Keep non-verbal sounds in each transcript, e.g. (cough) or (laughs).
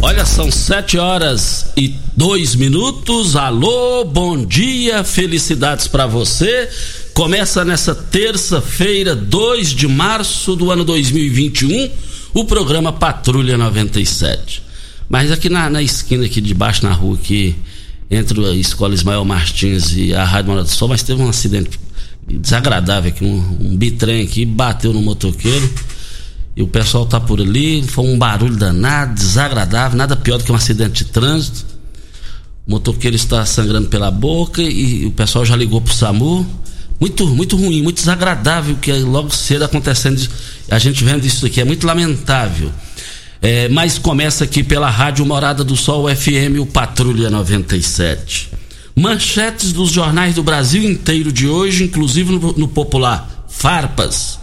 Olha, são sete horas e dois minutos. Alô, bom dia, felicidades para você. Começa nessa terça-feira, 2 de março do ano 2021, o programa Patrulha 97. Mas aqui na, na esquina aqui de baixo, na rua aqui, entre a Escola Ismael Martins e a Rádio Morada do Sol, mas teve um acidente desagradável aqui, um, um bitrem aqui, bateu no motoqueiro e o pessoal tá por ali, foi um barulho danado, desagradável, nada pior do que um acidente de trânsito. O motoqueiro está sangrando pela boca e o pessoal já ligou pro SAMU. Muito, muito ruim, muito desagradável que logo cedo acontecendo. A gente vendo isso aqui, é muito lamentável. É, mas começa aqui pela Rádio Morada do Sol FM, o Patrulha 97. Manchetes dos jornais do Brasil inteiro de hoje, inclusive no, no popular Farpas.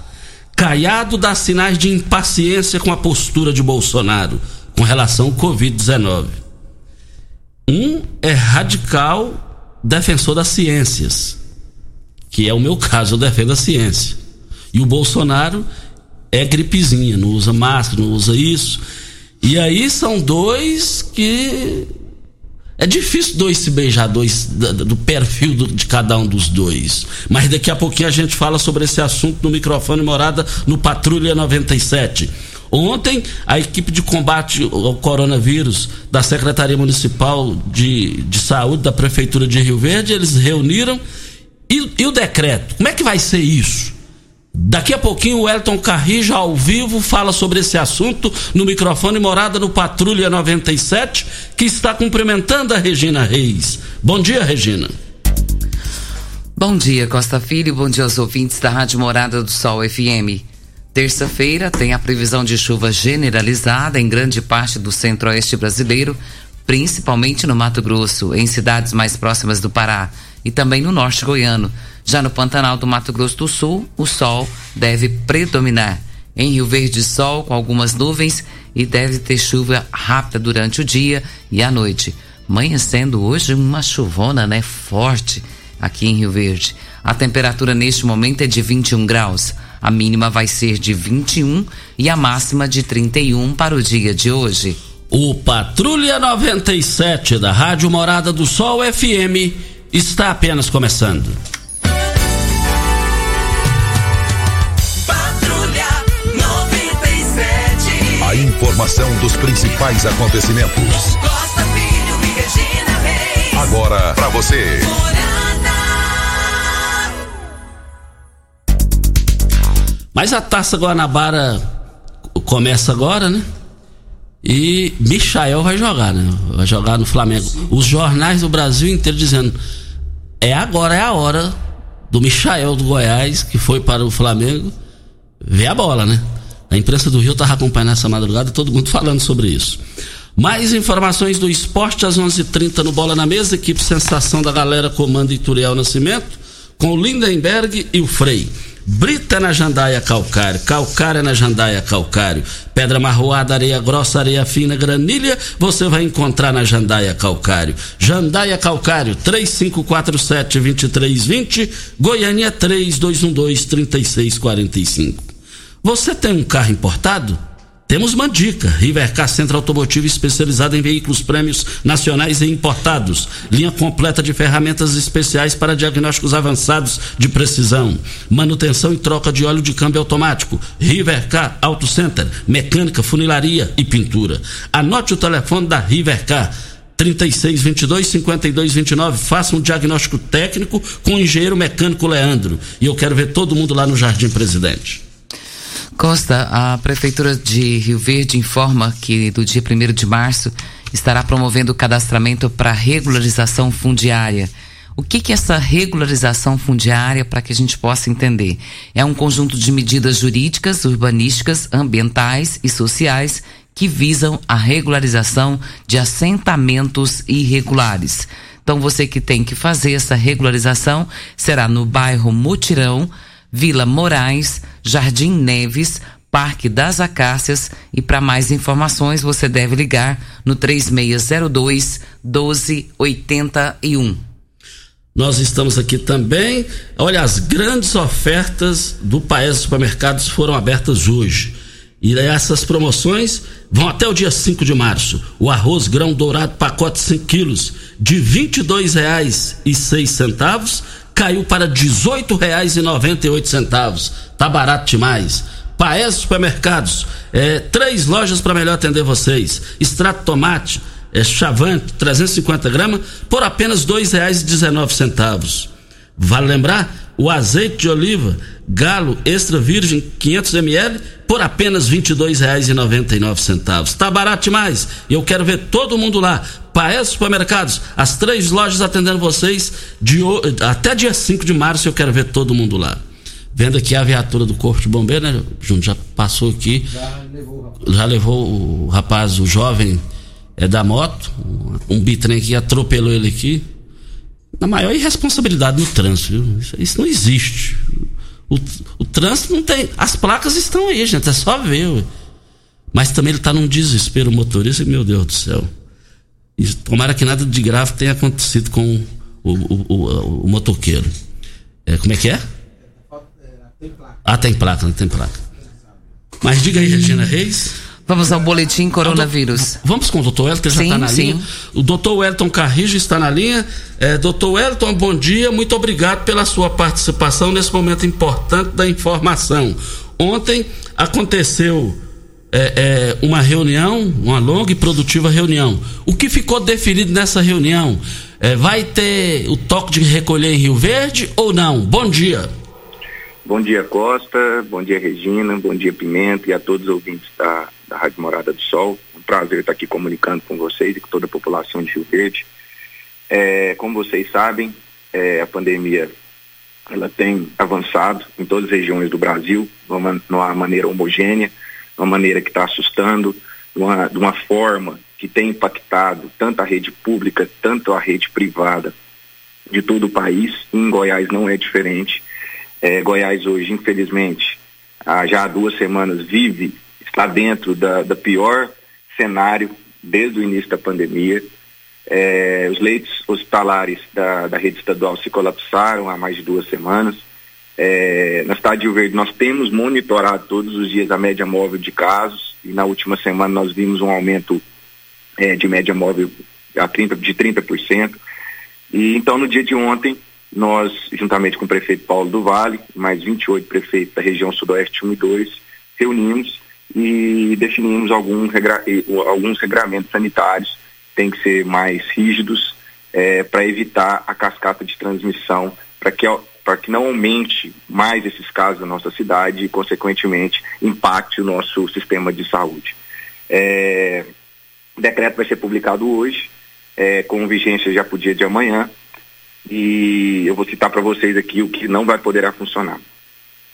Caiado dá sinais de impaciência com a postura de Bolsonaro com relação ao Covid-19. Um é radical defensor das ciências, que é o meu caso, eu defendo a ciência. E o Bolsonaro é gripezinha, não usa máscara, não usa isso. E aí são dois que é difícil dois se beijar, dois do perfil do, de cada um dos dois. Mas daqui a pouquinho a gente fala sobre esse assunto no microfone morada no Patrulha 97. Ontem, a equipe de combate ao coronavírus da Secretaria Municipal de, de Saúde da Prefeitura de Rio Verde, eles reuniram. E, e o decreto? Como é que vai ser isso? Daqui a pouquinho o Elton Carrija ao vivo fala sobre esse assunto no microfone morada no Patrulha 97, que está cumprimentando a Regina Reis. Bom dia, Regina. Bom dia, Costa Filho. Bom dia aos ouvintes da Rádio Morada do Sol FM. Terça-feira tem a previsão de chuva generalizada em grande parte do centro-oeste brasileiro, principalmente no Mato Grosso, em cidades mais próximas do Pará e também no norte goiano. Já no Pantanal do Mato Grosso do Sul, o sol deve predominar. Em Rio Verde, sol com algumas nuvens e deve ter chuva rápida durante o dia e a noite. Amanhecendo hoje uma chuvona, né, forte aqui em Rio Verde. A temperatura neste momento é de 21 graus. A mínima vai ser de 21 e a máxima de 31 para o dia de hoje. O Patrulha 97 da Rádio Morada do Sol FM está apenas começando. Informação dos principais acontecimentos. Costa Filho e Regina Reis. Agora para você. Mas a Taça Guanabara começa agora, né? E Michael vai jogar, né? Vai jogar no Flamengo. Os jornais do Brasil inteiro dizendo: é agora, é a hora do Michael do Goiás, que foi para o Flamengo, ver a bola, né? A imprensa do Rio estava acompanhando essa madrugada, todo mundo falando sobre isso. Mais informações do esporte às 11:30 h 30 no Bola na Mesa, equipe Sensação da Galera comanda Ituriel Nascimento, com o Lindenberg e o Frei. Brita na Jandaia Calcário, Calcário na Jandaia Calcário, Pedra Marroada, Areia Grossa, Areia Fina, Granilha, você vai encontrar na Jandaia Calcário. Jandaia Calcário, 3547-2320, Goiânia 3212-3645. Você tem um carro importado? Temos uma dica: Rivercar Centro Automotivo especializado em veículos prêmios nacionais e importados. Linha completa de ferramentas especiais para diagnósticos avançados de precisão. Manutenção e troca de óleo de câmbio automático. Rivercar Auto Center. Mecânica, funilaria e pintura. Anote o telefone da Rivercar. 3622 5229. Faça um diagnóstico técnico com o engenheiro mecânico Leandro. E eu quero ver todo mundo lá no Jardim Presidente. Costa, a Prefeitura de Rio Verde informa que do dia 1 de março estará promovendo o cadastramento para regularização fundiária. O que, que é essa regularização fundiária para que a gente possa entender? É um conjunto de medidas jurídicas, urbanísticas, ambientais e sociais que visam a regularização de assentamentos irregulares. Então, você que tem que fazer essa regularização será no bairro Mutirão, Vila Moraes, Jardim Neves, Parque das Acácias e para mais informações você deve ligar no 3602 1281. Nós estamos aqui também. Olha, as grandes ofertas do Paes Supermercados foram abertas hoje. E essas promoções vão até o dia 5 de março. O arroz grão dourado pacote 5 quilos de R$ 22,06 caiu para R$ 18,98. Tá barato demais. Paes Supermercados, é, três lojas para melhor atender vocês. Extrato tomate, é, chavante, 350 gramas, por apenas R$ 2,19. Vale lembrar, o azeite de oliva Galo Extra Virgem 500 ml por apenas R$ 22,99. Tá barato demais. E eu quero ver todo mundo lá. Paes Supermercados, as três lojas atendendo vocês de, até dia 5 de março eu quero ver todo mundo lá. Vendo aqui a viatura do Corpo de Bombeiro, né, Júnior? Já passou aqui. Já levou, já levou o rapaz, o jovem é da moto, um bitrem que atropelou ele aqui. Na maior irresponsabilidade no trânsito, viu? Isso, isso não existe. O, o trânsito não tem. As placas estão aí, gente, é só ver. Ué. Mas também ele está num desespero, o motorista, meu Deus do céu. E tomara que nada de grave tenha acontecido com o, o, o, o motoqueiro. É, como é que é? Ah, tem placa, não tem placa. Mas diga aí, Regina Reis. Vamos ao boletim coronavírus. Vamos com o doutor Elton, que sim, já está na sim. linha. O doutor Wellington Carrijo está na linha. É, doutor Wellington, bom dia. Muito obrigado pela sua participação nesse momento importante da informação. Ontem aconteceu é, é, uma reunião, uma longa e produtiva reunião. O que ficou definido nessa reunião? É, vai ter o toque de recolher em Rio Verde ou não? Bom dia. Bom dia, Costa. Bom dia, Regina. Bom dia, Pimenta e a todos os ouvintes da da Rádio Morada do Sol. Um prazer estar aqui comunicando com vocês e com toda a população de Rio Verde. É, como vocês sabem, é, a pandemia ela tem avançado em todas as regiões do Brasil, de uma, uma maneira homogênea, de uma maneira que está assustando, de uma, de uma forma que tem impactado tanto a rede pública, tanto a rede privada de todo o país. Em Goiás não é diferente. É, Goiás hoje, infelizmente, já há duas semanas vive está dentro da, da pior cenário desde o início da pandemia. É, os leitos hospitalares da, da rede estadual se colapsaram há mais de duas semanas. É, na cidade de Rio Verde nós temos monitorado todos os dias a média móvel de casos e na última semana nós vimos um aumento é, de média móvel a 30, de 30%. E então no dia de ontem nós, juntamente com o prefeito Paulo do Vale, mais 28 prefeitos da região sudoeste 1 e 2, reunimos e definimos algum regra, alguns regramentos sanitários tem que ser mais rígidos é, para evitar a cascata de transmissão, para que, para que não aumente mais esses casos na nossa cidade e, consequentemente, impacte o nosso sistema de saúde. É, o decreto vai ser publicado hoje, é, com vigência já para o dia de amanhã, e eu vou citar para vocês aqui o que não vai poder funcionar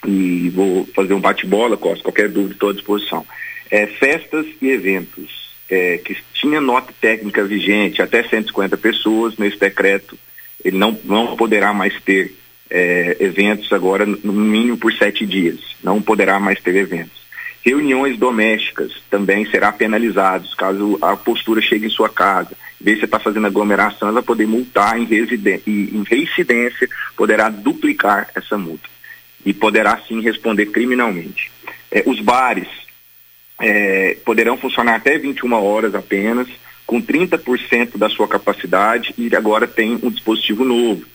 e vou fazer um bate-bola, qualquer dúvida estou à disposição. É, festas e eventos é, que tinha nota técnica vigente até 150 pessoas nesse decreto, ele não, não poderá mais ter é, eventos agora no mínimo por sete dias. Não poderá mais ter eventos. Reuniões domésticas também será penalizados caso a postura chegue em sua casa. Em vez de você estar tá fazendo aglomeração, ela vai poder multar em, residen em reincidência, poderá duplicar essa multa. E poderá sim responder criminalmente. É, os bares é, poderão funcionar até 21 horas apenas, com 30% da sua capacidade, e agora tem um dispositivo novo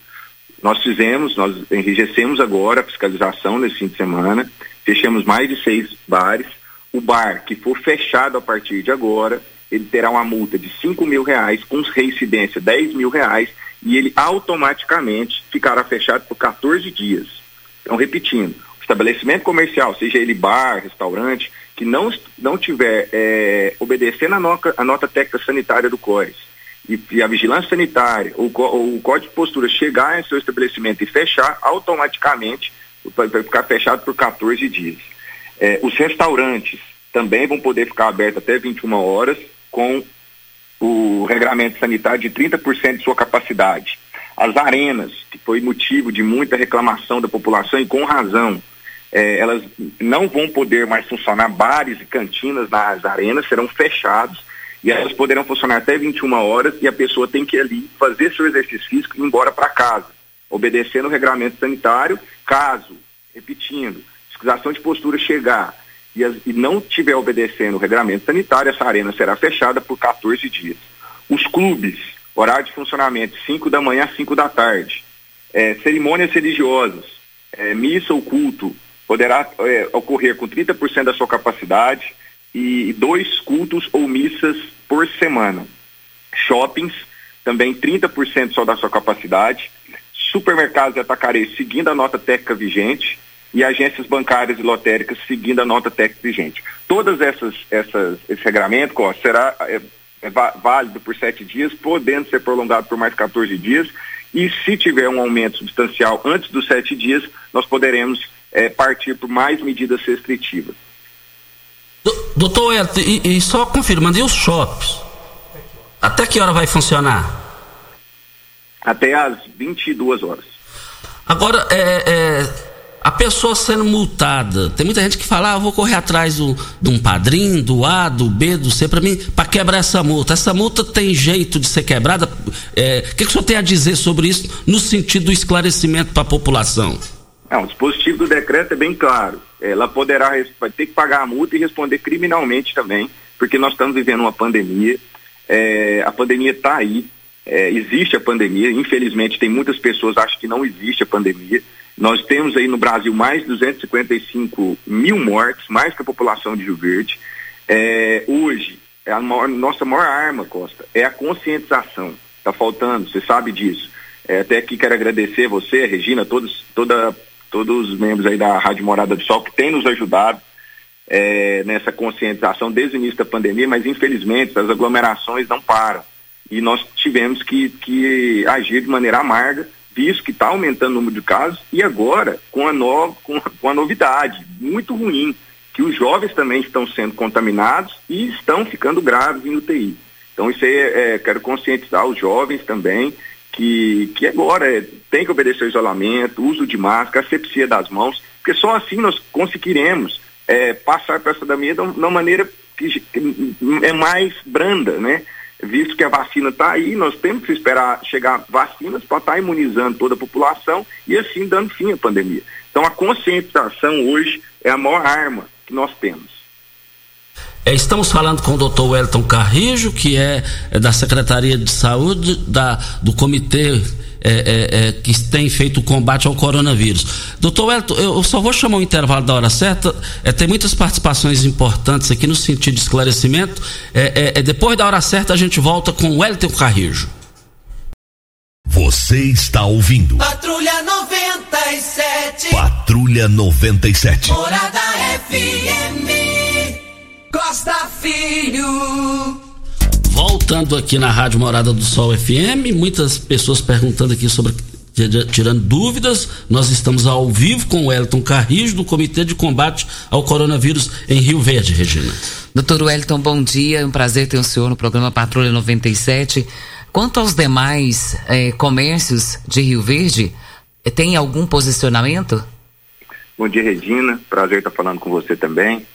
nós fizemos, nós enrijecemos agora a fiscalização nesse fim de semana, fechamos mais de seis bares. O bar que for fechado a partir de agora, ele terá uma multa de cinco mil reais, com reincidência 10 mil reais, e ele automaticamente ficará fechado por 14 dias. Então, repetindo, o estabelecimento comercial, seja ele bar, restaurante, que não, não tiver é, obedecendo a nota, a nota técnica sanitária do CORES, e, e a vigilância sanitária, o, o código de postura chegar em seu estabelecimento e fechar, automaticamente vai ficar fechado por 14 dias. É, os restaurantes também vão poder ficar abertos até 21 horas com o regramento sanitário de 30% de sua capacidade. As arenas, que foi motivo de muita reclamação da população e com razão, é, elas não vão poder mais funcionar, bares e cantinas nas arenas serão fechados e elas poderão funcionar até 21 horas e a pessoa tem que ir ali fazer seu exercício físico e ir embora para casa, obedecendo o regramento sanitário. Caso, repetindo, fiscalização de postura chegar e, as, e não estiver obedecendo o regramento sanitário, essa arena será fechada por 14 dias. Os clubes, horário de funcionamento, 5 da manhã a 5 da tarde. É, cerimônias religiosas, é, missa ou culto, poderá é, ocorrer com 30% da sua capacidade e dois cultos ou missas por semana. Shoppings, também 30% só da sua capacidade. Supermercados e atacarei seguindo a nota técnica vigente e agências bancárias e lotéricas seguindo a nota técnica vigente. Todas essas, essas esse regramento será é, válido por sete dias, podendo ser prolongado por mais 14 dias. E se tiver um aumento substancial antes dos sete dias, nós poderemos é, partir por mais medidas restritivas. Doutor Elton, e, e, só confirmando, e os shoppings? Até que hora vai funcionar? Até às 22 horas. Agora, é, é, a pessoa sendo multada, tem muita gente que fala, ah, vou correr atrás do, de um padrinho, do A, do B, do C, para mim, para quebrar essa multa. Essa multa tem jeito de ser quebrada? É, o que, que o senhor tem a dizer sobre isso, no sentido do esclarecimento para a população? Não, o dispositivo do decreto é bem claro. Ela poderá ter que pagar a multa e responder criminalmente também, porque nós estamos vivendo uma pandemia. É, a pandemia está aí, é, existe a pandemia. Infelizmente, tem muitas pessoas que acham que não existe a pandemia. Nós temos aí no Brasil mais de 255 mil mortes, mais que a população de Rio Verde. É, hoje, é a maior, nossa maior arma, Costa, é a conscientização. Está faltando, você sabe disso. É, até aqui quero agradecer você, Regina, todos, toda todos os membros aí da Rádio Morada do Sol que têm nos ajudado é, nessa conscientização desde o início da pandemia, mas infelizmente as aglomerações não param. E nós tivemos que, que agir de maneira amarga, visto que está aumentando o número de casos, e agora com a, no, com, com a novidade muito ruim, que os jovens também estão sendo contaminados e estão ficando graves em UTI. Então isso aí, é, quero conscientizar os jovens também que, que agora é, tem que obedecer ao isolamento, uso de máscara, asepsia das mãos, porque só assim nós conseguiremos é, passar para essa pandemia de uma maneira que é mais branda, né? Visto que a vacina está aí, nós temos que esperar chegar vacinas para estar tá imunizando toda a população e assim dando fim à pandemia. Então a conscientização hoje é a maior arma que nós temos. É, estamos falando com o doutor Wellington Carrijo, que é, é, da Secretaria de Saúde da, do Comitê é, é, é, que tem feito o combate ao coronavírus. Doutor Wellington, eu só vou chamar o intervalo da hora certa. É, tem muitas participações importantes aqui no sentido de esclarecimento. É, depois da hora certa a gente volta com o Wellington Carrijo. Você está ouvindo. Patrulha 97. Patrulha 97. Morada FM. Costa Filho. Voltando aqui na Rádio Morada do Sol FM, muitas pessoas perguntando aqui sobre tirando dúvidas, nós estamos ao vivo com o Elton Carrijo, do Comitê de Combate ao Coronavírus em Rio Verde, Regina. Doutor Wellington, bom dia, é um prazer ter o senhor no programa Patrulha 97. Quanto aos demais eh, comércios de Rio Verde, tem algum posicionamento? Bom dia, Regina. Prazer estar falando com você também.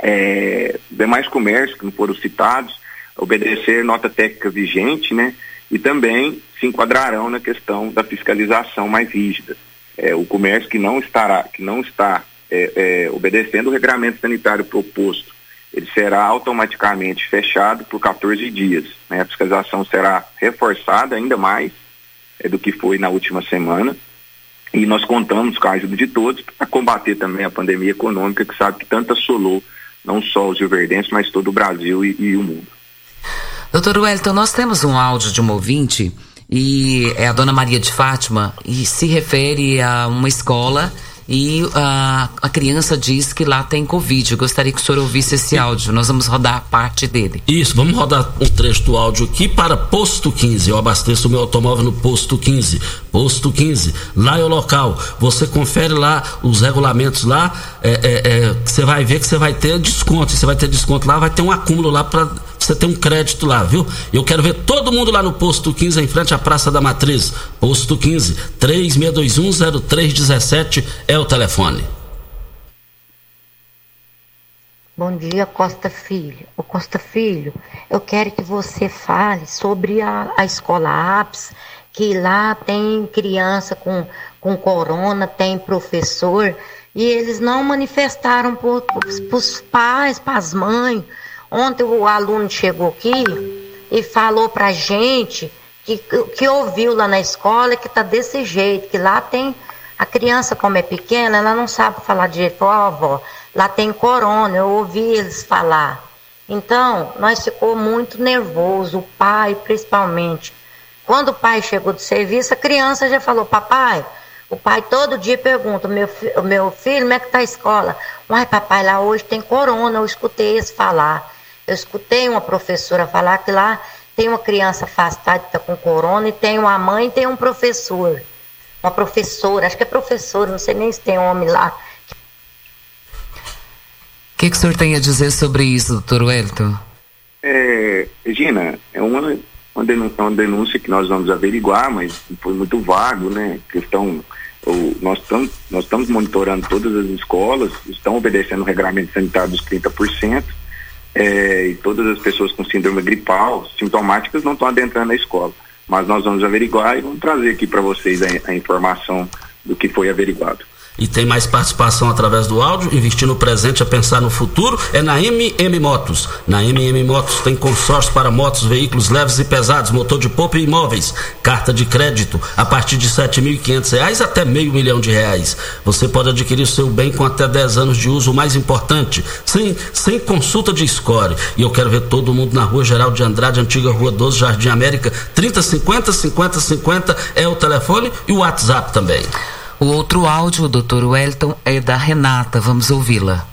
É, demais comércios que não foram citados, obedecer nota técnica vigente, né? E também se enquadrarão na questão da fiscalização mais rígida. É, o comércio que não estará, que não está é, é, obedecendo o regramento sanitário proposto, ele será automaticamente fechado por 14 dias. Né? A fiscalização será reforçada ainda mais é, do que foi na última semana. E nós contamos com a ajuda de todos para combater também a pandemia econômica que sabe que tanto assolou não só os rioverdenses, mas todo o Brasil e, e o mundo. Doutor Wellington, nós temos um áudio de um ouvinte e é a dona Maria de Fátima e se refere a uma escola e a, a criança diz que lá tem Covid. Eu gostaria que o senhor ouvisse esse áudio. Nós vamos rodar parte dele. Isso, vamos rodar um trecho do áudio aqui para Posto 15. Eu abasteço o meu automóvel no Posto 15. Posto 15. Lá é o local. Você confere lá os regulamentos lá. É, é, é, você vai ver que você vai ter desconto. Você vai ter desconto lá, vai ter um acúmulo lá para você ter um crédito lá, viu? Eu quero ver todo mundo lá no posto 15 em frente à Praça da Matriz. Posto 15 36210317 é o telefone. Bom dia, Costa Filho. O Costa Filho, eu quero que você fale sobre a, a escola APS, que lá tem criança com, com corona, tem professor, e eles não manifestaram para os pais, para as mães, Ontem o aluno chegou aqui e falou pra gente que, que ouviu lá na escola que tá desse jeito, que lá tem. A criança, como é pequena, ela não sabe falar direito. Falou, oh, avó, lá tem corona, eu ouvi eles falar. Então, nós ficou muito nervoso, o pai principalmente. Quando o pai chegou do serviço, a criança já falou, papai, o pai todo dia pergunta, meu, meu filho, como é que tá a escola? Uai, papai, lá hoje tem corona, eu escutei eles falar. Eu escutei uma professora falar que lá tem uma criança afastada que está com corona e tem uma mãe e tem um professor. Uma professora, acho que é professora, não sei nem se tem homem lá. O que, que o senhor tem a dizer sobre isso, doutor Wellington? É, Regina, é uma, uma, denúncia, uma denúncia que nós vamos averiguar, mas foi muito vago, né? Questão, ou, nós estamos nós estamos monitorando todas as escolas, estão obedecendo o regulamento sanitário dos 30%, é, e todas as pessoas com síndrome gripal, sintomáticas, não estão adentrando a escola. Mas nós vamos averiguar e vamos trazer aqui para vocês a, a informação do que foi averiguado e tem mais participação através do áudio, investir no presente é pensar no futuro, é na MM Motos. Na MM Motos tem consórcio para motos, veículos leves e pesados, motor de poupa e imóveis, carta de crédito a partir de R$ reais até meio milhão de reais. Você pode adquirir seu bem com até 10 anos de uso, o mais importante, sem, sem consulta de score. E eu quero ver todo mundo na Rua Geral de Andrade, antiga Rua 12, Jardim América, 3050 5050 é o telefone e o WhatsApp também. O outro áudio, doutor Wellington, é da Renata. Vamos ouvi-la.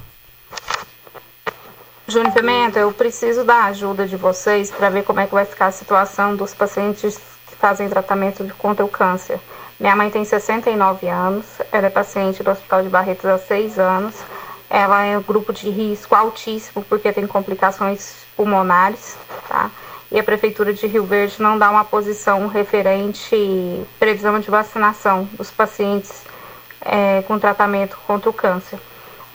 Júnior Pimenta, eu preciso da ajuda de vocês para ver como é que vai ficar a situação dos pacientes que fazem tratamento contra o câncer. Minha mãe tem 69 anos, ela é paciente do Hospital de Barretos há 6 anos. Ela é um grupo de risco altíssimo porque tem complicações pulmonares, tá? E a Prefeitura de Rio Verde não dá uma posição referente previsão de vacinação dos pacientes é, com tratamento contra o câncer.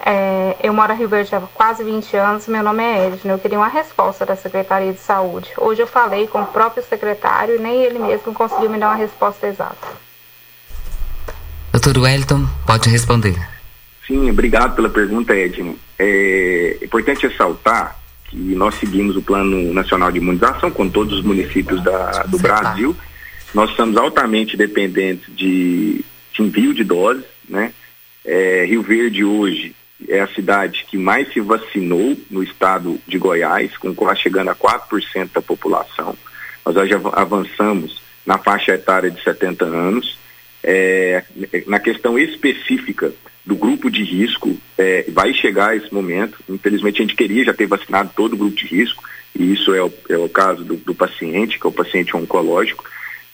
É, eu moro em Rio Verde há quase 20 anos, meu nome é Edna. Eu queria uma resposta da Secretaria de Saúde. Hoje eu falei com o próprio secretário e nem ele mesmo conseguiu me dar uma resposta exata. Doutor Wellington, pode responder. Sim, obrigado pela pergunta, Edna. É importante ressaltar que nós seguimos o Plano Nacional de Imunização com todos os municípios da, do Brasil. Nós estamos altamente dependentes de, de envio de doses, né? É, Rio Verde hoje é a cidade que mais se vacinou no estado de Goiás, com quase chegando a 4% da população. Nós já avançamos na faixa etária de 70 anos. É, na questão específica do grupo de risco é, vai chegar esse momento. Infelizmente, a gente queria já ter vacinado todo o grupo de risco, e isso é o, é o caso do, do paciente, que é o paciente oncológico.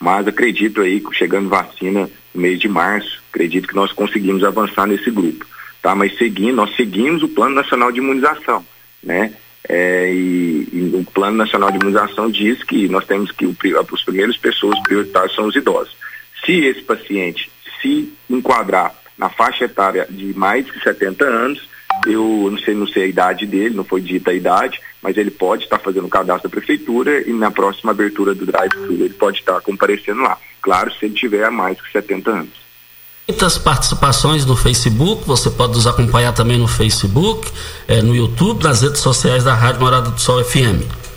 Mas acredito aí que chegando vacina no mês de março, acredito que nós conseguimos avançar nesse grupo. Tá? Mas seguindo, nós seguimos o Plano Nacional de Imunização, né? É, e, e, o Plano Nacional de Imunização diz que nós temos que o, os primeiras pessoas prioritárias são os idosos. Se esse paciente se enquadrar na faixa etária de mais de 70 anos, eu não sei, não sei a idade dele, não foi dita a idade, mas ele pode estar fazendo o cadastro da prefeitura e na próxima abertura do drive-thru ele pode estar comparecendo lá. Claro, se ele tiver mais de 70 anos. Muitas participações no Facebook, você pode nos acompanhar também no Facebook, é, no YouTube, nas redes sociais da Rádio Morada do Sol FM.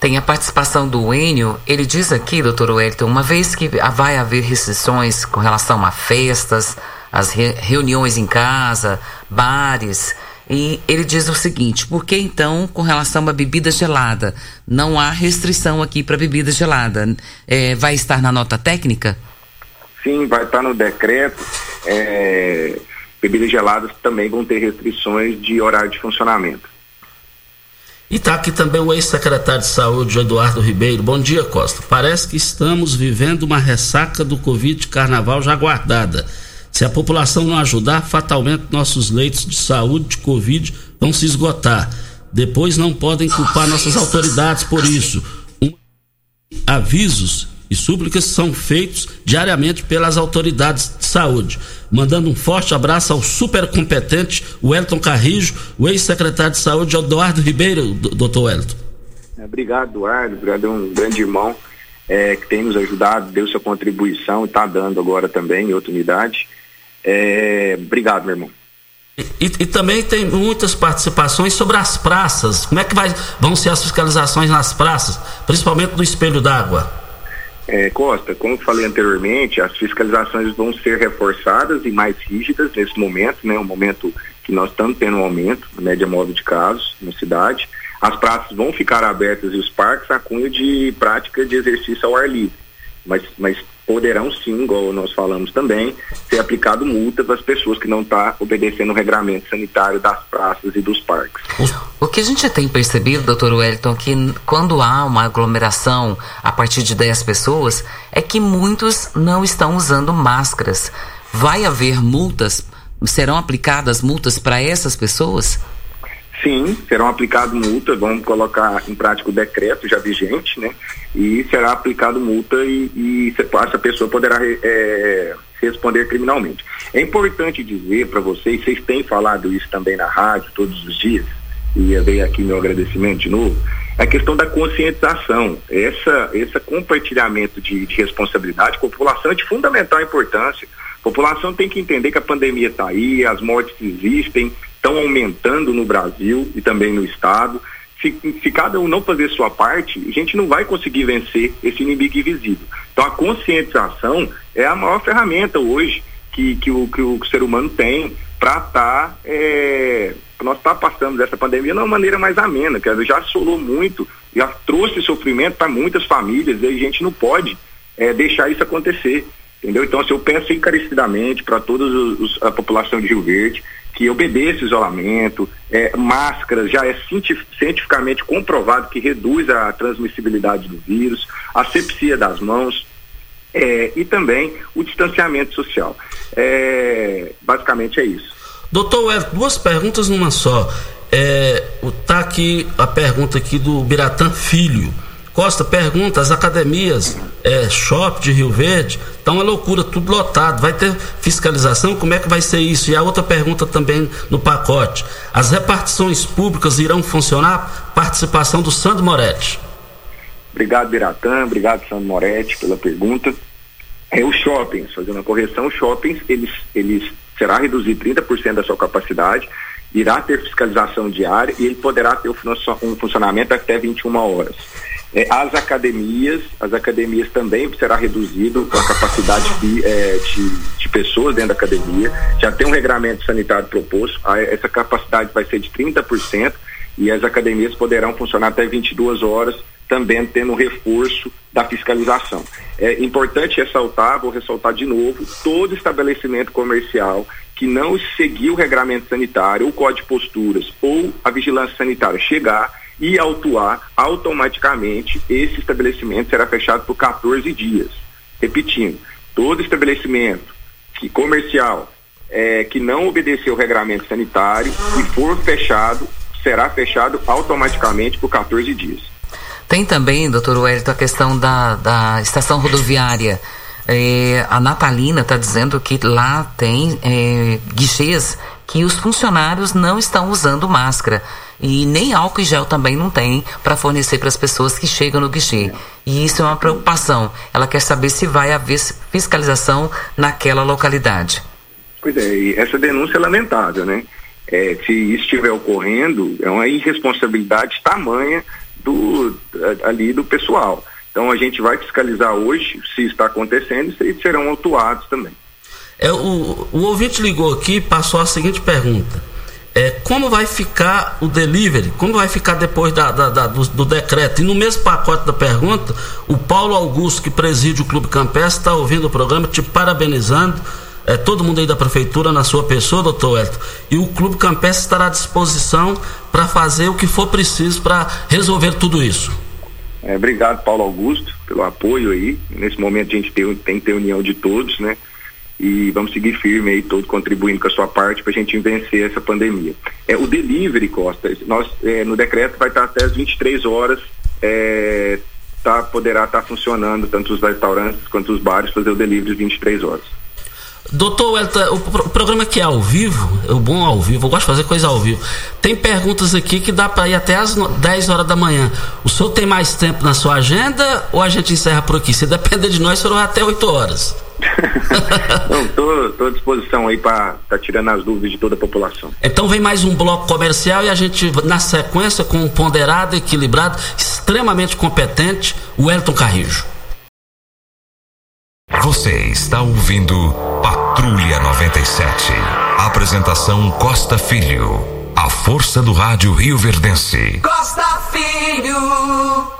Tem a participação do Enio, ele diz aqui, doutor Wellington, uma vez que vai haver restrições com relação a festas, as re reuniões em casa, bares. E ele diz o seguinte: por que então, com relação a bebida gelada, não há restrição aqui para bebida gelada? É, vai estar na nota técnica? Sim, vai estar no decreto. É, bebidas geladas também vão ter restrições de horário de funcionamento. E está aqui também o ex-secretário de Saúde, Eduardo Ribeiro. Bom dia, Costa. Parece que estamos vivendo uma ressaca do Covid de carnaval já guardada. Se a população não ajudar, fatalmente nossos leitos de saúde de Covid vão se esgotar. Depois não podem culpar nossas autoridades por isso. Um... Avisos e súplicas são feitos diariamente pelas autoridades de saúde. Mandando um forte abraço ao super competente Wellington Carrijo, o ex-secretário de saúde Eduardo Ribeiro, doutor Wellington. Obrigado, Eduardo. Obrigado, é um grande irmão é, que tem nos ajudado, deu sua contribuição e está dando agora também em outra unidade. É, obrigado, meu irmão. E, e, também tem muitas participações sobre as praças. Como é que vai, vão ser as fiscalizações nas praças, principalmente do espelho d'água? É, Costa, como falei anteriormente, as fiscalizações vão ser reforçadas e mais rígidas nesse momento, né? Um momento que nós estamos tendo um aumento na média móvel de casos na cidade. As praças vão ficar abertas e os parques a cunho de prática de exercício ao ar livre. Mas, mas poderão sim, igual nós falamos também, ser aplicado multa para as pessoas que não estão tá obedecendo o regramento sanitário das praças e dos parques. O que a gente tem percebido, doutor Wellington, que quando há uma aglomeração a partir de 10 pessoas, é que muitos não estão usando máscaras. Vai haver multas? Serão aplicadas multas para essas pessoas? Sim, serão aplicadas multas, vamos colocar em prática o decreto já vigente, né? E será aplicado multa e, e essa pessoa poderá é, responder criminalmente. É importante dizer para vocês, vocês têm falado isso também na rádio todos os dias, e veio aqui meu agradecimento de novo, é a questão da conscientização. Essa, esse compartilhamento de, de responsabilidade com a população é de fundamental importância. A população tem que entender que a pandemia está aí, as mortes existem, estão aumentando no Brasil e também no Estado. Se, se, cada um não fazer sua parte, a gente não vai conseguir vencer esse inimigo invisível. Então a conscientização é a maior ferramenta hoje que, que, o, que o ser humano tem para estar. Tá, é, nós tá passando dessa pandemia de uma maneira mais amena, que já assolou muito, já trouxe sofrimento para muitas famílias, e a gente não pode é, deixar isso acontecer. Entendeu? Então, assim, eu peço encarecidamente para toda a população de Rio Verde que obedeça o isolamento, é, máscaras, já é cientificamente comprovado que reduz a transmissibilidade do vírus, a sepsia das mãos é, e também o distanciamento social. É, basicamente é isso. Doutor Wellington, duas perguntas numa só. É, tá aqui a pergunta aqui do Biratã Filho. Costa pergunta, as academias, é, shopping de Rio Verde, tá uma loucura, tudo lotado. Vai ter fiscalização? Como é que vai ser isso? E a outra pergunta também no pacote. As repartições públicas irão funcionar? Participação do Sandro Moretti. Obrigado, Biratã. Obrigado, Sandro Moretti, pela pergunta. É os shoppings, fazendo a correção, os shoppings, eles, eles será reduzido 30% da sua capacidade, irá ter fiscalização diária e ele poderá ter um funcionamento até 21 horas. É, as academias, as academias também será reduzido a capacidade de, é, de, de, pessoas dentro da academia. Já tem um regramento sanitário proposto, essa capacidade vai ser de 30% e as academias poderão funcionar até 22 horas, também tendo um reforço da fiscalização. É importante ressaltar, vou ressaltar de novo, todo estabelecimento comercial que não seguir o regramento sanitário, o código de posturas ou a vigilância sanitária chegar e autuar automaticamente esse estabelecimento será fechado por 14 dias. Repetindo, todo estabelecimento que comercial é, que não obedecer o regramento sanitário e for fechado, será fechado automaticamente por 14 dias. Tem também, doutor Wellington, a questão da, da estação rodoviária. É, a Natalina está dizendo que lá tem é, guichês que os funcionários não estão usando máscara. E nem álcool e gel também não tem para fornecer para as pessoas que chegam no guichê. E isso é uma preocupação. Ela quer saber se vai haver fiscalização naquela localidade. Pois é, e essa denúncia é lamentável, né? É, se isso estiver ocorrendo, é uma irresponsabilidade tamanha do, ali do pessoal. Então a gente vai fiscalizar hoje se está acontecendo e serão autuados também. É, o, o ouvinte ligou aqui e passou a seguinte pergunta é, como vai ficar o delivery, como vai ficar depois da, da, da, do, do, decreto. E no mesmo pacote da pergunta, o Paulo Augusto, que preside o Clube Campestre, está ouvindo o programa, te parabenizando. É, todo mundo aí da prefeitura na sua pessoa, doutor Elton. E o Clube Campestre estará à disposição para fazer o que for preciso para resolver tudo isso. É, obrigado, Paulo Augusto, pelo apoio aí. Nesse momento a gente tem, tem que ter união de todos, né? E vamos seguir firme aí, todos contribuindo com a sua parte para a gente vencer essa pandemia. É, o delivery, Costa, nós, é, no decreto vai estar até as 23 horas, é, tá, poderá estar tá funcionando, tanto os restaurantes quanto os bares, fazer o delivery 23 horas. Doutor Welta, o, programa que é ao vivo, é o bom ao vivo, eu gosto de fazer coisa ao vivo. Tem perguntas aqui que dá para ir até às 10 horas da manhã. O senhor tem mais tempo na sua agenda ou a gente encerra por aqui? Se depender de nós, o senhor vai até 8 horas. (laughs) Tô à disposição aí para tá tirando as dúvidas de toda a população. Então vem mais um bloco comercial e a gente, na sequência, com um ponderado, equilibrado, extremamente competente, o Elton Carrijo. Você está ouvindo Patrulha 97. Apresentação Costa Filho. A força do rádio Rio Verdense. Costa Filho.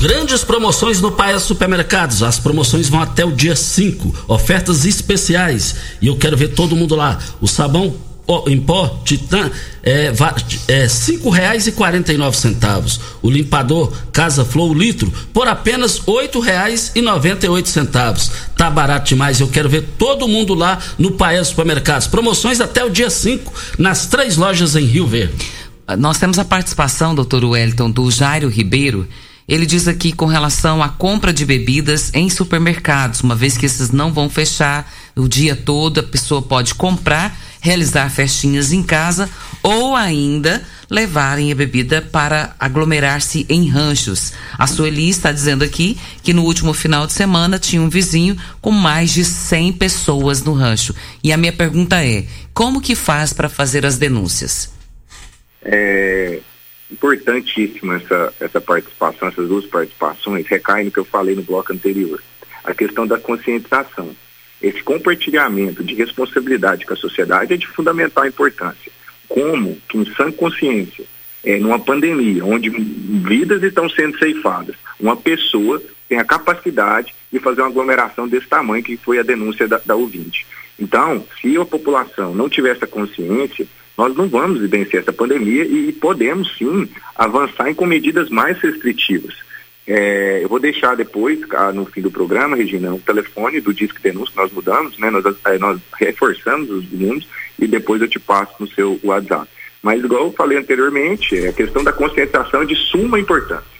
Grandes promoções no Paia Supermercados. As promoções vão até o dia 5. Ofertas especiais. E eu quero ver todo mundo lá. O sabão em pó Titã é, é cinco reais e quarenta e nove centavos. O limpador Casa Flow litro por apenas oito reais e noventa e oito centavos. Tá barato demais. Eu quero ver todo mundo lá no Paes Supermercados. Promoções até o dia 5 nas três lojas em Rio Verde. Nós temos a participação, doutor Wellington, do Jairo Ribeiro ele diz aqui com relação à compra de bebidas em supermercados, uma vez que esses não vão fechar o dia todo, a pessoa pode comprar, realizar festinhas em casa ou ainda levarem a bebida para aglomerar-se em ranchos. A Sueli está dizendo aqui que no último final de semana tinha um vizinho com mais de 100 pessoas no rancho. E a minha pergunta é: como que faz para fazer as denúncias? É, importantíssima essa, essa participação, essas duas participações, recai no que eu falei no bloco anterior. A questão da conscientização. Esse compartilhamento de responsabilidade com a sociedade é de fundamental importância. Como que em sã consciência, é, numa pandemia, onde vidas estão sendo ceifadas, uma pessoa tem a capacidade de fazer uma aglomeração desse tamanho, que foi a denúncia da, da ouvinte. Então, se a população não tiver essa consciência, nós não vamos vencer essa pandemia e podemos sim avançar com medidas mais restritivas. É, eu vou deixar depois, ah, no fim do programa, Regina, o telefone do Disque Denúncia nós mudamos, né? Nós, é, nós reforçamos os números e depois eu te passo no seu WhatsApp. Mas, igual eu falei anteriormente, é a questão da conscientização é de suma importância.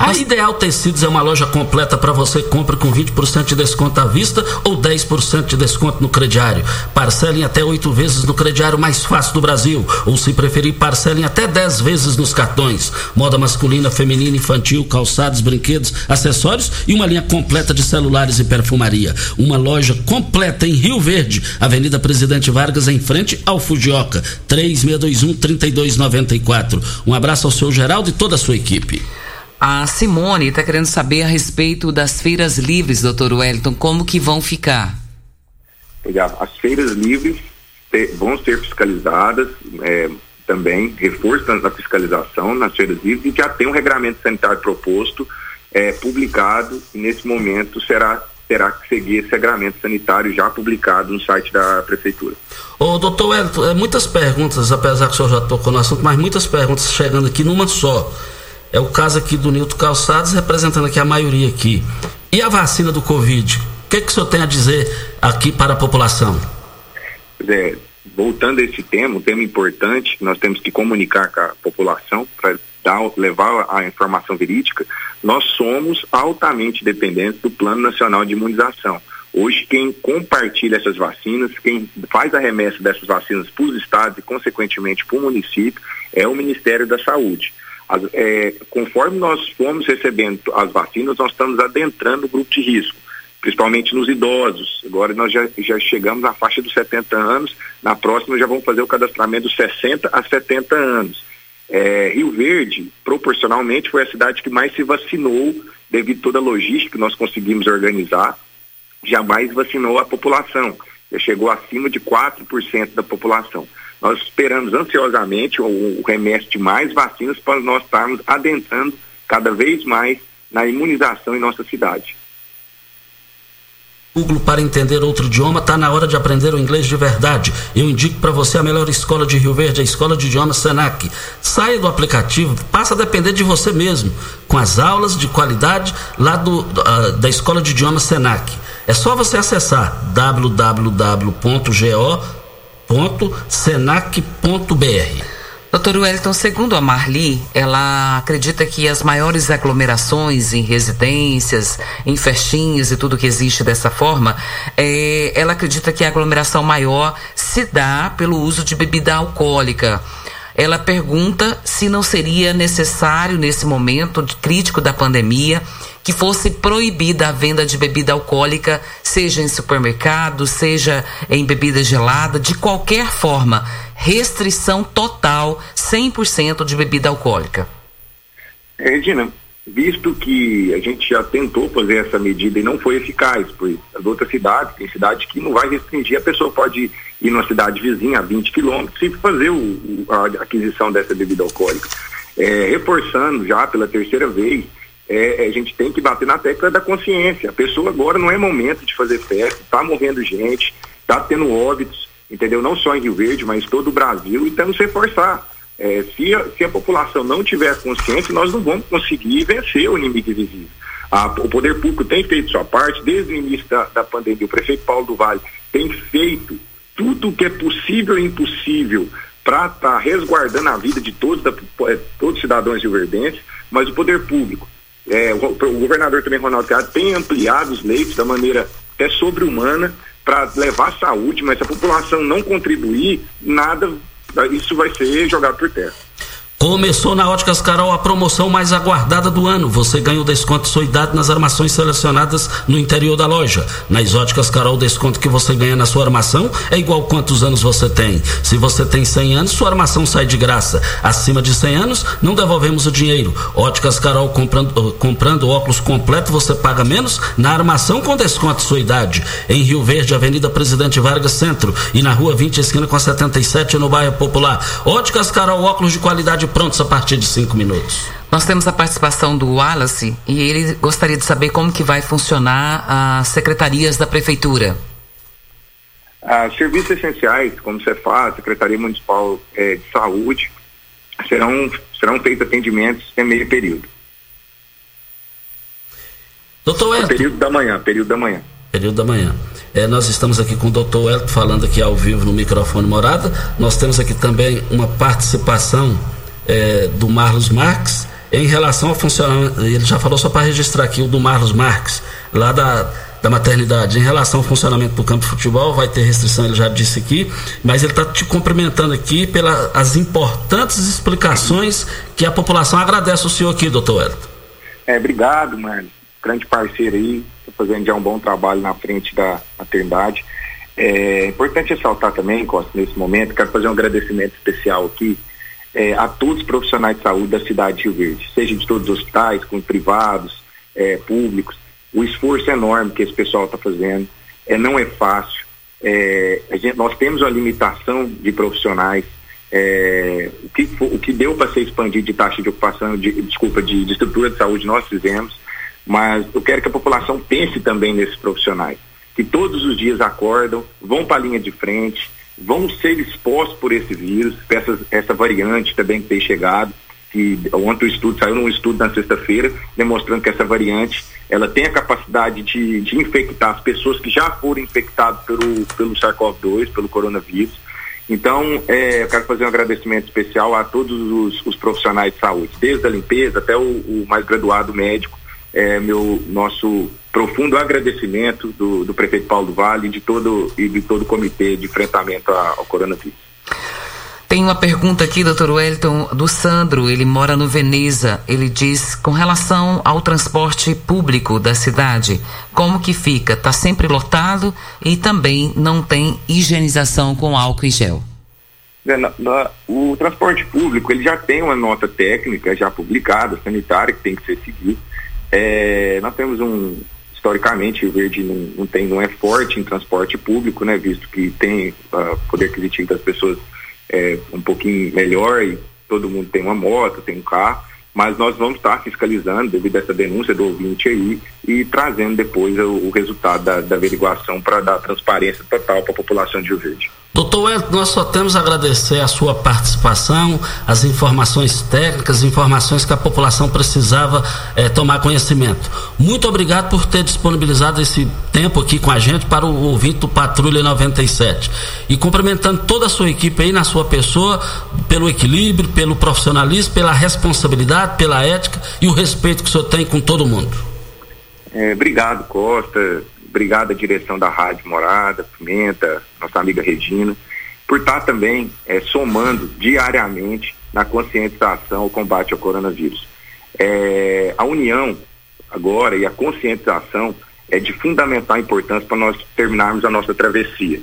A Ideal Tecidos é uma loja completa para você compra com 20% de desconto à vista ou 10% de desconto no crediário. Parcelem até oito vezes no crediário mais fácil do Brasil. Ou se preferir, parcelem até 10 vezes nos cartões. Moda masculina, feminina, infantil, calçados, brinquedos, acessórios e uma linha completa de celulares e perfumaria. Uma loja completa em Rio Verde, Avenida Presidente Vargas, em frente ao Fujioka. 3621 3294. Um abraço ao seu Geraldo e toda a sua equipe. A Simone está querendo saber a respeito das feiras livres, doutor Wellington, como que vão ficar? As feiras livres vão ser fiscalizadas é, também, reforço na fiscalização nas feiras livres e já tem um regramento sanitário proposto, é, publicado e nesse momento será terá que seguir esse regramento sanitário já publicado no site da prefeitura. Ô, doutor Wellington, é, muitas perguntas, apesar que o senhor já tocou no assunto, mas muitas perguntas chegando aqui numa só. É o caso aqui do Nilton Calçados, representando aqui a maioria aqui. E a vacina do Covid? O que, que o senhor tem a dizer aqui para a população? É, voltando a esse tema, um tema importante, nós temos que comunicar com a população para levar a informação verídica, nós somos altamente dependentes do Plano Nacional de Imunização. Hoje, quem compartilha essas vacinas, quem faz a remessa dessas vacinas para os estados e, consequentemente, para o município, é o Ministério da Saúde. As, é, conforme nós fomos recebendo as vacinas, nós estamos adentrando o grupo de risco, principalmente nos idosos. Agora nós já, já chegamos à faixa dos 70 anos, na próxima já vamos fazer o cadastramento dos 60 a 70 anos. É, Rio Verde, proporcionalmente, foi a cidade que mais se vacinou devido a toda a logística que nós conseguimos organizar jamais vacinou a população. Já chegou acima de 4% da população. Nós esperamos ansiosamente o, remessa de mais vacinas para nós estarmos adentrando cada vez mais na imunização em nossa cidade. Google para entender outro idioma, está na hora de aprender o inglês de verdade. Eu indico para você a melhor escola de Rio Verde, a Escola de Idiomas Senac. Saia do aplicativo, passa a depender de você mesmo, com as aulas de qualidade lá do, uh, da Escola de Idiomas Senac. É só você acessar www.go.senac.br. Doutor Wellington, segundo a Marli, ela acredita que as maiores aglomerações em residências, em festinhas e tudo que existe dessa forma, é, ela acredita que a aglomeração maior se dá pelo uso de bebida alcoólica. Ela pergunta se não seria necessário, nesse momento crítico da pandemia, que fosse proibida a venda de bebida alcoólica, seja em supermercado, seja em bebida gelada, de qualquer forma. Restrição total, 100% de bebida alcoólica. Regina, visto que a gente já tentou fazer essa medida e não foi eficaz, pois as outras cidades, tem cidade que não vai restringir, a pessoa pode ir numa cidade vizinha a 20 quilômetros e fazer o, a aquisição dessa bebida alcoólica. É, reforçando já pela terceira vez é, a gente tem que bater na tecla da consciência. A pessoa agora não é momento de fazer festa, está morrendo gente, está tendo óbitos, entendeu? Não só em Rio Verde, mas todo o Brasil, e temos que reforçar. É, se, a, se a população não tiver consciência, nós não vamos conseguir vencer o inimigo invisível. A, o poder público tem feito sua parte, desde o início da, da pandemia, o prefeito Paulo do Vale tem feito tudo o que é possível e impossível para estar tá resguardando a vida de todos, da, é, todos os cidadãos rioverdenses, mas o poder público é, o, o, governador também, Ronaldo Caiado, tem ampliado os leitos da maneira até sobre-humana para levar saúde, mas se a população não contribuir, nada, isso vai ser jogado por terra. Começou na Óticas Carol a promoção mais aguardada do ano. Você ganha o desconto de sua idade nas armações selecionadas no interior da loja. Nas Óticas Carol, o desconto que você ganha na sua armação é igual quantos anos você tem. Se você tem 100 anos, sua armação sai de graça. Acima de 100 anos, não devolvemos o dinheiro. Óticas Carol, comprando, comprando óculos completo, você paga menos na armação com desconto de sua idade. Em Rio Verde, Avenida Presidente Vargas Centro e na Rua 20, esquina com a 77, no bairro Popular. Óticas Carol, óculos de qualidade prontos a partir de cinco minutos. Nós temos a participação do Wallace e ele gostaria de saber como que vai funcionar as secretarias da prefeitura. Ah, serviços essenciais, como você faz, Secretaria Municipal eh, de Saúde, serão, serão feitos atendimentos em meio período. Doutor Elton. Período da manhã, período da manhã. Período da manhã. É, nós estamos aqui com o doutor Elton falando aqui ao vivo no microfone morada. Nós temos aqui também uma participação é, do Marlos Marques em relação ao funcionamento. Ele já falou só para registrar aqui o do Marlos Marques, lá da, da maternidade. Em relação ao funcionamento do campo de futebol, vai ter restrição, ele já disse aqui, mas ele está te cumprimentando aqui pelas importantes explicações que a população agradece ao senhor aqui, doutor Elton. É, obrigado, mano. Grande parceiro aí, tá fazendo já um bom trabalho na frente da maternidade. É importante ressaltar também, Costa, nesse momento, quero fazer um agradecimento especial aqui é, a todos os profissionais de saúde da cidade de Rio Verde, seja de todos os hospitais, com privados, é, públicos. O esforço é enorme que esse pessoal está fazendo, é, não é fácil. É, gente, nós temos uma limitação de profissionais. É, o, que, o que deu para ser expandido de taxa de ocupação, de, desculpa, de, de estrutura de saúde nós fizemos, mas eu quero que a população pense também nesses profissionais, que todos os dias acordam, vão para a linha de frente, vão ser expostos por esse vírus, essa, essa variante também que tem chegado, que ontem o estudo saiu num estudo na sexta-feira, demonstrando que essa variante ela tem a capacidade de, de infectar as pessoas que já foram infectadas pelo, pelo SARS-CoV-2, pelo coronavírus. Então, é, eu quero fazer um agradecimento especial a todos os, os profissionais de saúde, desde a limpeza até o, o mais graduado médico. É, meu nosso profundo agradecimento do, do prefeito Paulo do Vale de todo, e de todo o comitê de enfrentamento ao coronavírus. Tem uma pergunta aqui, doutor Wellington, do Sandro. Ele mora no Veneza. Ele diz, com relação ao transporte público da cidade, como que fica? Está sempre lotado e também não tem higienização com álcool e gel. É, na, na, o transporte público ele já tem uma nota técnica já publicada, sanitária, que tem que ser seguida. É, nós temos um, historicamente, o Verde não, não, tem, não é forte em transporte público, né, visto que tem uh, poder aquisitivo das pessoas é, um pouquinho melhor e todo mundo tem uma moto, tem um carro, mas nós vamos estar fiscalizando devido a essa denúncia do ouvinte aí e trazendo depois o, o resultado da, da averiguação para dar transparência total para a população de Rio Verde. Doutor Wellington, nós só temos a agradecer a sua participação, as informações técnicas, informações que a população precisava eh, tomar conhecimento. Muito obrigado por ter disponibilizado esse tempo aqui com a gente para o ouvinte do Patrulha 97. E cumprimentando toda a sua equipe aí na sua pessoa, pelo equilíbrio, pelo profissionalismo, pela responsabilidade, pela ética e o respeito que o senhor tem com todo mundo. É, obrigado, Costa Obrigado à direção da Rádio Morada, Pimenta, nossa amiga Regina, por estar também é, somando diariamente na conscientização ao combate ao coronavírus. É, a união agora e a conscientização é de fundamental importância para nós terminarmos a nossa travessia.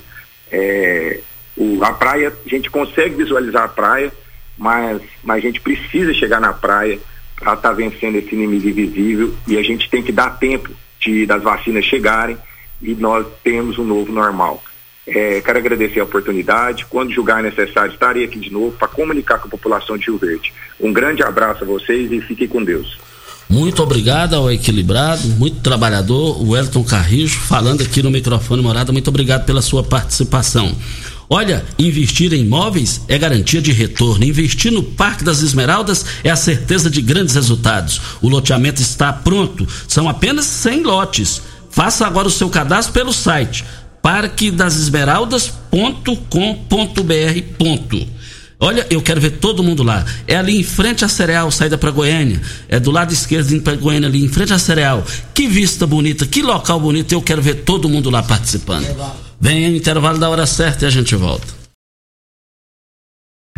É, o, a praia, a gente consegue visualizar a praia, mas, mas a gente precisa chegar na praia para estar tá vencendo esse inimigo invisível e a gente tem que dar tempo de, das vacinas chegarem e nós temos um novo normal. É, quero agradecer a oportunidade. Quando julgar necessário, estarei aqui de novo para comunicar com a população de Rio Verde. Um grande abraço a vocês e fiquem com Deus. Muito obrigado ao equilibrado, muito trabalhador, o Elton Carrijo, falando aqui no microfone Morada. Muito obrigado pela sua participação. Olha, investir em imóveis é garantia de retorno. Investir no Parque das Esmeraldas é a certeza de grandes resultados. O loteamento está pronto. São apenas 100 lotes. Faça agora o seu cadastro pelo site parquedasesmeraldas.com.br. Olha, eu quero ver todo mundo lá. É ali em frente à Cereal, saída para Goiânia. É do lado esquerdo indo para Goiânia, ali em frente à Cereal. Que vista bonita, que local bonito. Eu quero ver todo mundo lá participando. Vem intervalo da hora certa e a gente volta.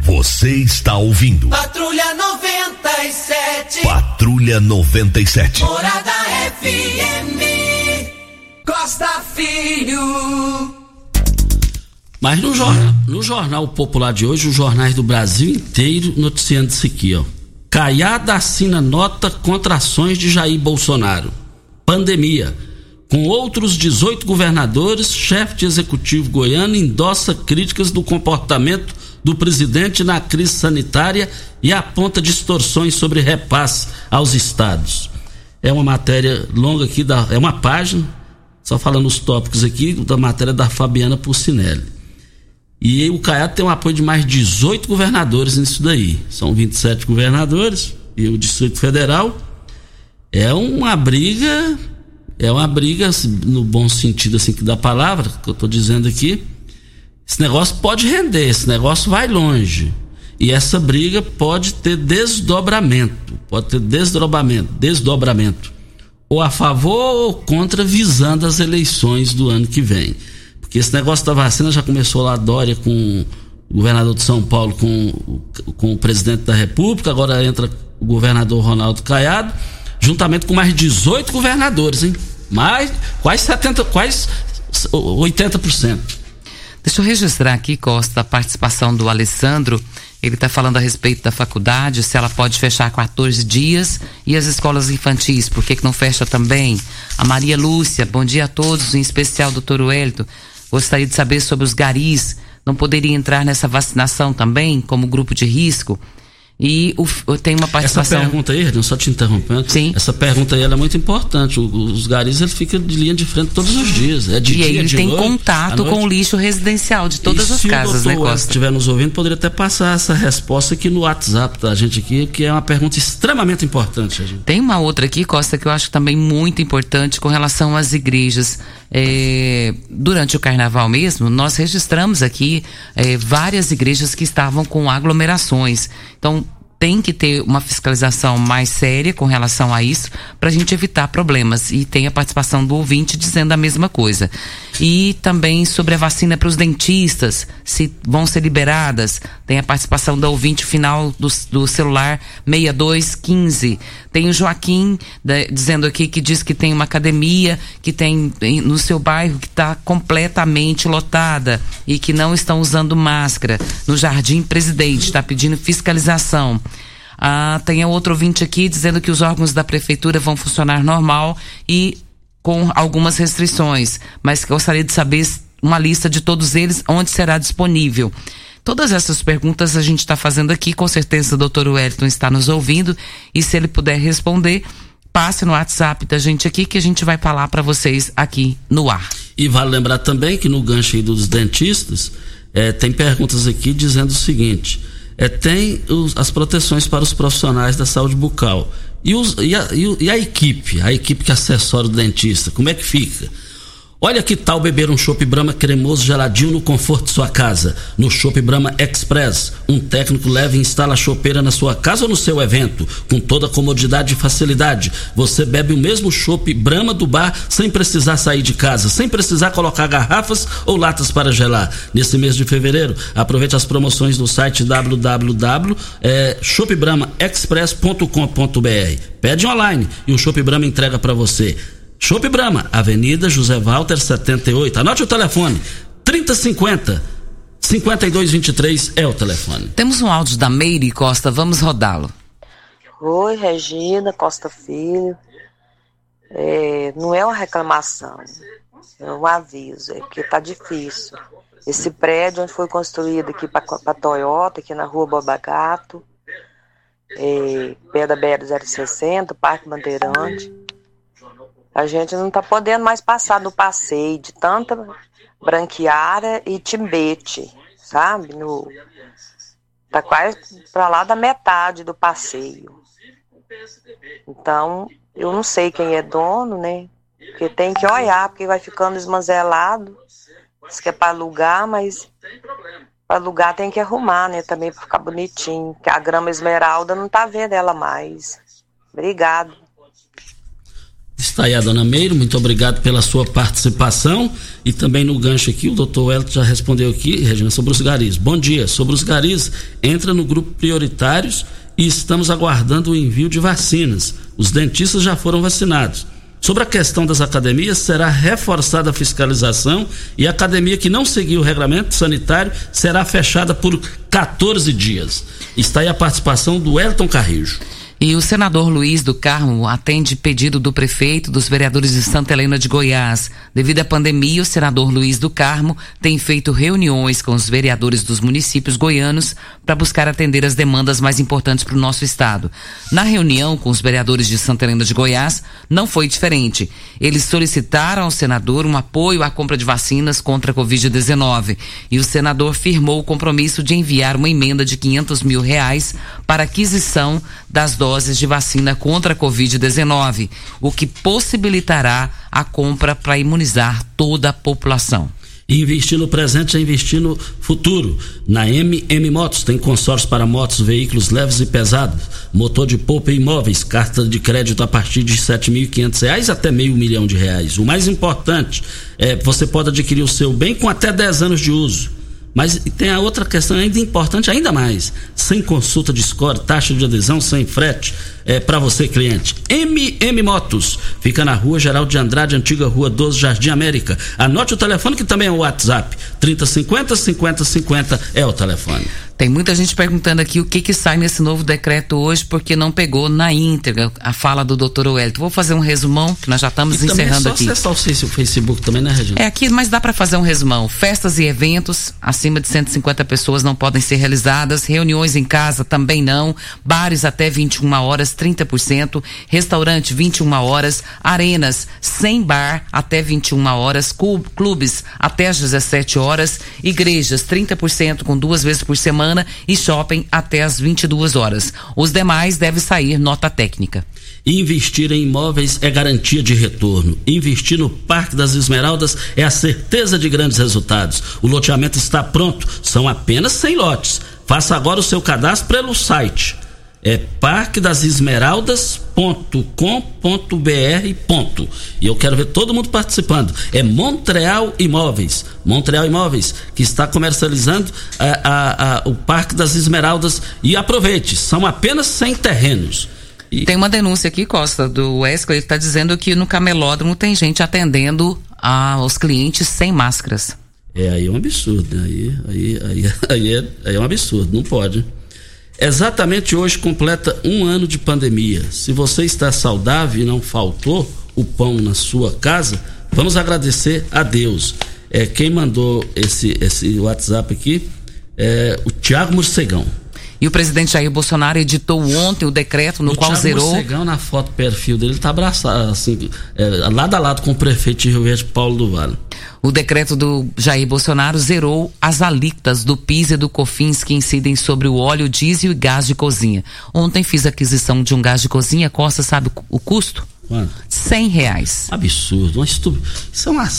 Você está ouvindo. Patrulha 97. Patrulha 97. Morada FM. Costa Filho. Mas no jornal, no jornal Popular de hoje, os jornais do Brasil inteiro noticiando isso aqui, ó. Caiada assina nota contra ações de Jair Bolsonaro. Pandemia com outros 18 governadores, chefe de executivo goiano endossa críticas do comportamento do presidente na crise sanitária e aponta distorções sobre repasse aos estados. É uma matéria longa aqui, da, é uma página, só falando os tópicos aqui, da matéria da Fabiana Pulcinelli. E o Caiado tem um apoio de mais 18 governadores nisso daí. São 27 governadores e o Distrito Federal. É uma briga é uma briga, assim, no bom sentido assim que da palavra, que eu estou dizendo aqui. Esse negócio pode render, esse negócio vai longe. E essa briga pode ter desdobramento, pode ter desdobramento, desdobramento. Ou a favor ou contra, visando as eleições do ano que vem. Porque esse negócio da vacina já começou lá, Dória com o governador de São Paulo com, com o presidente da República, agora entra o governador Ronaldo Caiado juntamente com mais 18 governadores, hein? Mais quase 70, quase 80%. Deixa eu registrar aqui, Costa, a participação do Alessandro. Ele está falando a respeito da faculdade, se ela pode fechar 14 dias e as escolas infantis, por que, que não fecha também? A Maria Lúcia, bom dia a todos, em especial doutor Wellington. Gostaria de saber sobre os garis. Não poderia entrar nessa vacinação também, como grupo de risco? E o, tem uma participação. Essa pergunta aí, só te interrompendo. Sim. Essa pergunta aí é muito importante. O, os garis ele fica de linha de frente todos os dias. É de e dia, ele de tem noite, contato com o lixo residencial de todas e as se casas, né, Costa? estiver nos ouvindo, poderia até passar essa resposta aqui no WhatsApp da gente aqui, que é uma pergunta extremamente importante. Gente. Tem uma outra aqui, Costa, que eu acho também muito importante com relação às igrejas. É, durante o carnaval mesmo, nós registramos aqui é, várias igrejas que estavam com aglomerações. Então, tem que ter uma fiscalização mais séria com relação a isso para a gente evitar problemas. E tem a participação do ouvinte dizendo a mesma coisa. E também sobre a vacina para os dentistas, se vão ser liberadas. Tem a participação do ouvinte final do, do celular 6215. Tem o Joaquim da, dizendo aqui que diz que tem uma academia que tem no seu bairro que está completamente lotada e que não estão usando máscara. No Jardim Presidente, está pedindo fiscalização. Ah, tem outro ouvinte aqui dizendo que os órgãos da prefeitura vão funcionar normal e com algumas restrições, mas gostaria de saber uma lista de todos eles, onde será disponível. Todas essas perguntas a gente está fazendo aqui, com certeza o doutor Wellington está nos ouvindo e se ele puder responder, passe no WhatsApp da gente aqui que a gente vai falar para vocês aqui no ar. E vale lembrar também que no gancho aí dos dentistas, é, tem perguntas aqui dizendo o seguinte: é, tem os, as proteções para os profissionais da saúde bucal. E, os, e, a, e, a, equipe, a equipe que assessora o dentista, como é que fica? Olha que tal beber um chopp Brahma cremoso geladinho no conforto de sua casa. No Chopp Brahma Express, um técnico leva e instala a chopeira na sua casa ou no seu evento, com toda a comodidade e facilidade. Você bebe o mesmo chopp Brahma do bar sem precisar sair de casa, sem precisar colocar garrafas ou latas para gelar. Nesse mês de fevereiro, aproveite as promoções do site www.shopbramaexpress.com.br. Pede online e o Chopp Brahma entrega para você. Chopp Brahma, Avenida José Walter 78. Anote o telefone: 3050 5223 é o telefone. Temos um áudio da Meire Costa, vamos rodá-lo. Oi, Regina Costa Filho. É, não é uma reclamação, é um aviso, é porque tá difícil. Esse prédio onde foi construído aqui para Toyota, aqui na rua Bobagato, é, pé da BR-060, Parque Bandeirante. A gente não tá podendo mais passar no passeio de tanta branquiária e timbete, sabe? No, tá quase para lá da metade do passeio. Então, eu não sei quem é dono, né? Porque tem que olhar, porque vai ficando esmanzelado. Diz que é para alugar, mas para alugar tem que arrumar, né? Também para ficar bonitinho. Que a grama esmeralda não tá vendo ela mais. Obrigado. Está aí a dona Meiro, muito obrigado pela sua participação. E também no gancho aqui, o doutor Elton já respondeu aqui, Regina, sobre os garis. Bom dia. Sobre os garis, entra no grupo prioritários e estamos aguardando o envio de vacinas. Os dentistas já foram vacinados. Sobre a questão das academias, será reforçada a fiscalização e a academia que não seguir o regulamento sanitário será fechada por 14 dias. Está aí a participação do Elton Carrijo. E o senador Luiz do Carmo atende pedido do prefeito dos vereadores de Santa Helena de Goiás. Devido à pandemia, o senador Luiz do Carmo tem feito reuniões com os vereadores dos municípios goianos para buscar atender as demandas mais importantes para o nosso estado. Na reunião com os vereadores de Santa Helena de Goiás, não foi diferente. Eles solicitaram ao senador um apoio à compra de vacinas contra a Covid-19 e o senador firmou o compromisso de enviar uma emenda de 500 mil reais para aquisição das doses de vacina contra a Covid-19, o que possibilitará a compra para imunizar toda a população. Investir no presente é investir no futuro. Na MM Motos tem consórcio para motos, veículos leves e pesados, motor de polpa e imóveis, carta de crédito a partir de R$ 7.500 até meio milhão de reais. O mais importante é você pode adquirir o seu bem com até 10 anos de uso. Mas tem a outra questão ainda importante, ainda mais. Sem consulta de score, taxa de adesão, sem frete. é, para você, cliente. MM Motos, fica na rua Geral de Andrade, antiga rua 12, Jardim América. Anote o telefone que também é o WhatsApp. 3050 5050 é o telefone. Tem muita gente perguntando aqui o que que sai nesse novo decreto hoje, porque não pegou na íntegra a fala do doutor Wellington. Vou fazer um resumão, que nós já estamos e encerrando também é só aqui. acessar o Facebook também, né, Regina? É aqui, mas dá para fazer um resumão. Festas e eventos acima de 150 pessoas não podem ser realizadas, reuniões em casa também não, bares até 21 horas, 30%, restaurante 21 horas, arenas sem bar até 21 horas, clubes até às 17 horas, igrejas 30% com duas vezes por semana e shopping até às 22 horas. Os demais devem sair nota técnica. Investir em imóveis é garantia de retorno. Investir no Parque das Esmeraldas é a certeza de grandes resultados. O loteamento está pronto, são apenas 100 lotes. Faça agora o seu cadastro pelo site é parquedasesmeraldas.com.br ponto. E eu quero ver todo mundo participando. É Montreal Imóveis. Montreal Imóveis, que está comercializando a, a, a, o Parque das Esmeraldas. E aproveite, são apenas 100 terrenos. E... Tem uma denúncia aqui, Costa, do Wesley, ele está dizendo que no camelódromo tem gente atendendo aos clientes sem máscaras. É, aí é um absurdo, né? Aí, aí, aí, (laughs) aí, é, aí é um absurdo, não pode. Exatamente hoje completa um ano de pandemia. Se você está saudável e não faltou o pão na sua casa, vamos agradecer a Deus. É, quem mandou esse, esse WhatsApp aqui é o Tiago Morcegão. E o presidente Jair Bolsonaro editou ontem o decreto no o qual Thiago zerou. Morcegão, na foto perfil dele, está abraçado, assim, é, lado a lado com o prefeito de Rio Verde, Paulo do Vale. O decreto do Jair Bolsonaro zerou as alíquotas do PIS e do COFINS que incidem sobre o óleo diesel e gás de cozinha. Ontem fiz aquisição de um gás de cozinha, Costa sabe o custo? Quanto? 100 reais. Absurdo, uma estup... Isso, é uma...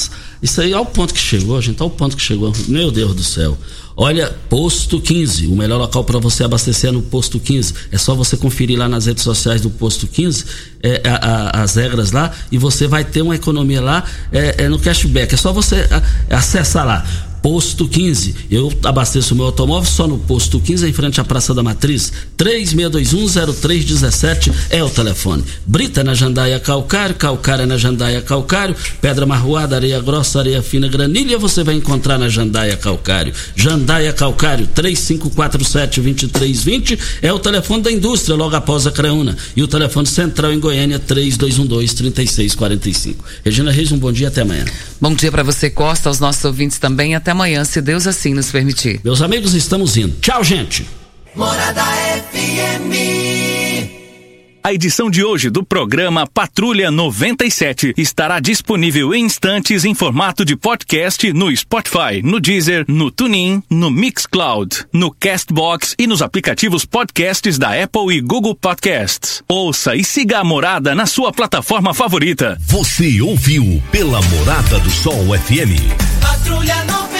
Isso aí é o ponto que chegou, gente, é o ponto que chegou. Meu Deus do céu. Olha, Posto 15, o melhor local para você abastecer é no Posto 15. É só você conferir lá nas redes sociais do Posto 15 é, a, a, as regras lá e você vai ter uma economia lá é, é no cashback. É só você acessar lá. Posto 15. Eu abasteço meu automóvel só no Posto 15, em frente à Praça da Matriz. 36210317 é o telefone. Brita na Jandaia Calcário, Calcário na Jandaia Calcário, Pedra Marroada, Areia Grossa, Areia Fina, Granilha, você vai encontrar na Jandaia Calcário. Jandaia Calcário, 3547-2320 é o telefone da indústria, logo após a Creuna. E o telefone central em Goiânia, 3212-3645. Regina Reis, um bom dia, até amanhã. Bom dia para você, Costa, aos nossos ouvintes também, até amanhã, se Deus assim nos permitir. Meus amigos, estamos indo. Tchau, gente. Morada FM. A edição de hoje do programa Patrulha 97 estará disponível em instantes em formato de podcast no Spotify, no Deezer, no TuneIn, no Mixcloud, no Castbox e nos aplicativos podcasts da Apple e Google Podcasts. Ouça e siga a Morada na sua plataforma favorita. Você ouviu pela Morada do Sol FM. Patrulha 97.